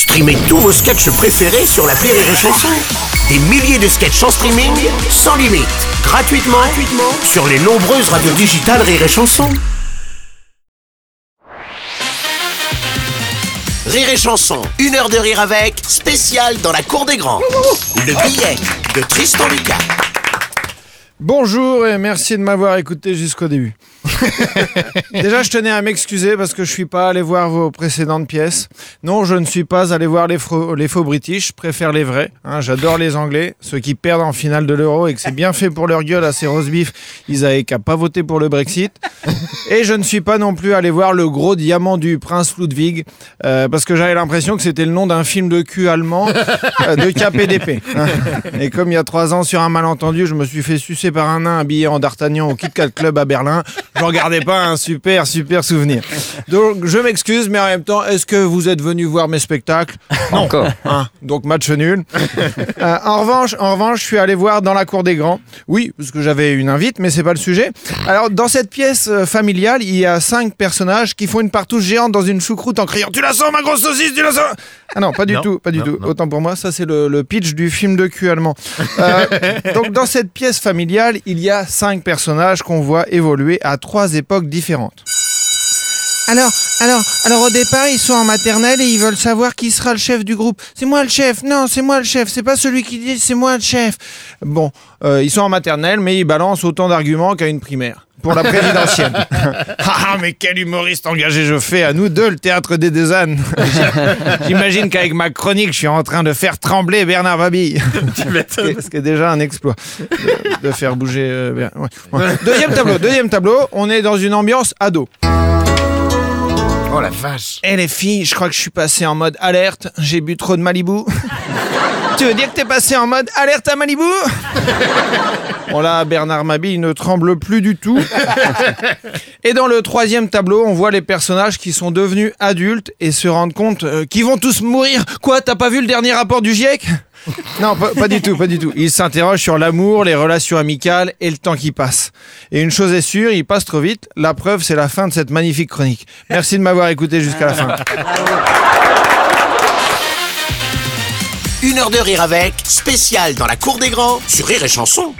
Streamez tous vos sketchs préférés sur la Rire et Chanson. Des milliers de sketchs en streaming, sans limite, gratuitement, gratuitement sur les nombreuses radios digitales Rire et Chanson. Rire et Chanson, une heure de rire avec, spécial dans la cour des grands. Le billet de Tristan Lucas. Bonjour et merci de m'avoir écouté jusqu'au début. Déjà, je tenais à m'excuser parce que je suis pas allé voir vos précédentes pièces. Non, je ne suis pas allé voir les faux, les faux british, je préfère les vrais. hein. J'adore les anglais, ceux qui perdent en finale de l'euro et que c'est bien fait pour leur gueule à ces beef, ils avaient qu'à pas voter pour le Brexit. Et je ne suis pas non plus allé voir le gros diamant du prince Ludwig euh, parce que j'avais l'impression que c'était le nom d'un film de cul allemand euh, de KPDP. hein. Et comme il y a trois ans, sur un malentendu, je me suis fait sucer par un nain habillé en d'Artagnan au Kit Kat Club à Berlin. J'en gardais pas un super, super souvenir. Donc, je m'excuse, mais en même temps, est-ce que vous êtes venu voir mes spectacles? Non. Encore. Hein, donc match nul. Euh, en revanche, en revanche, je suis allé voir dans la cour des grands. Oui, parce que j'avais une invite, mais c'est pas le sujet. Alors dans cette pièce euh, familiale, il y a cinq personnages qui font une partouche géante dans une choucroute en criant "Tu la sens ma grosse saucisse, tu la sens Ah non, pas du Non, tout, pas du non, tout. non. Autant pour moi, ça c'est le, le pitch du film de cul allemand. Euh, donc dans cette pièce familiale, il y a cinq personnages qu'on voit évoluer à trois époques différentes. Alors, alors, alors au départ, ils sont en maternelle et ils veulent savoir qui sera le chef du groupe. C'est moi le chef. Non, c'est moi le chef. C'est pas celui qui dit c'est moi le chef. Bon, euh, ils sont en maternelle, mais ils balancent autant d'arguments qu'à une primaire. Pour la présidentielle. ah, mais quel humoriste engagé je fais à nous deux, le théâtre des deux ânes. J'imagine qu'avec ma chronique, je suis en train de faire trembler Bernard Babille. Ce qui est déjà un exploit de, de faire bouger. euh, Ber- ouais. Ouais. Deuxième tableau, deuxième tableau, on est dans une ambiance ado. Oh la vache. Eh les filles, je crois que je suis passé en mode alerte, j'ai bu trop de Malibu. tu veux dire que t'es passé en mode alerte à Malibu? Bon là, Bernard Mabille ne tremble plus du tout. Et dans le troisième tableau, on voit les personnages qui sont devenus adultes et se rendent compte euh, qu'ils vont tous mourir. Quoi, t'as pas vu le dernier rapport du GIEC? Non, pas, pas du tout, pas du tout. Ils s'interrogent sur l'amour, les relations amicales et le temps qui passe. Et une chose est sûre, il passe trop vite. La preuve, c'est la fin de cette magnifique chronique. Merci de m'avoir écouté jusqu'à la fin. Une heure de rire avec, spécial dans la cour des grands sur Rire et Chanson.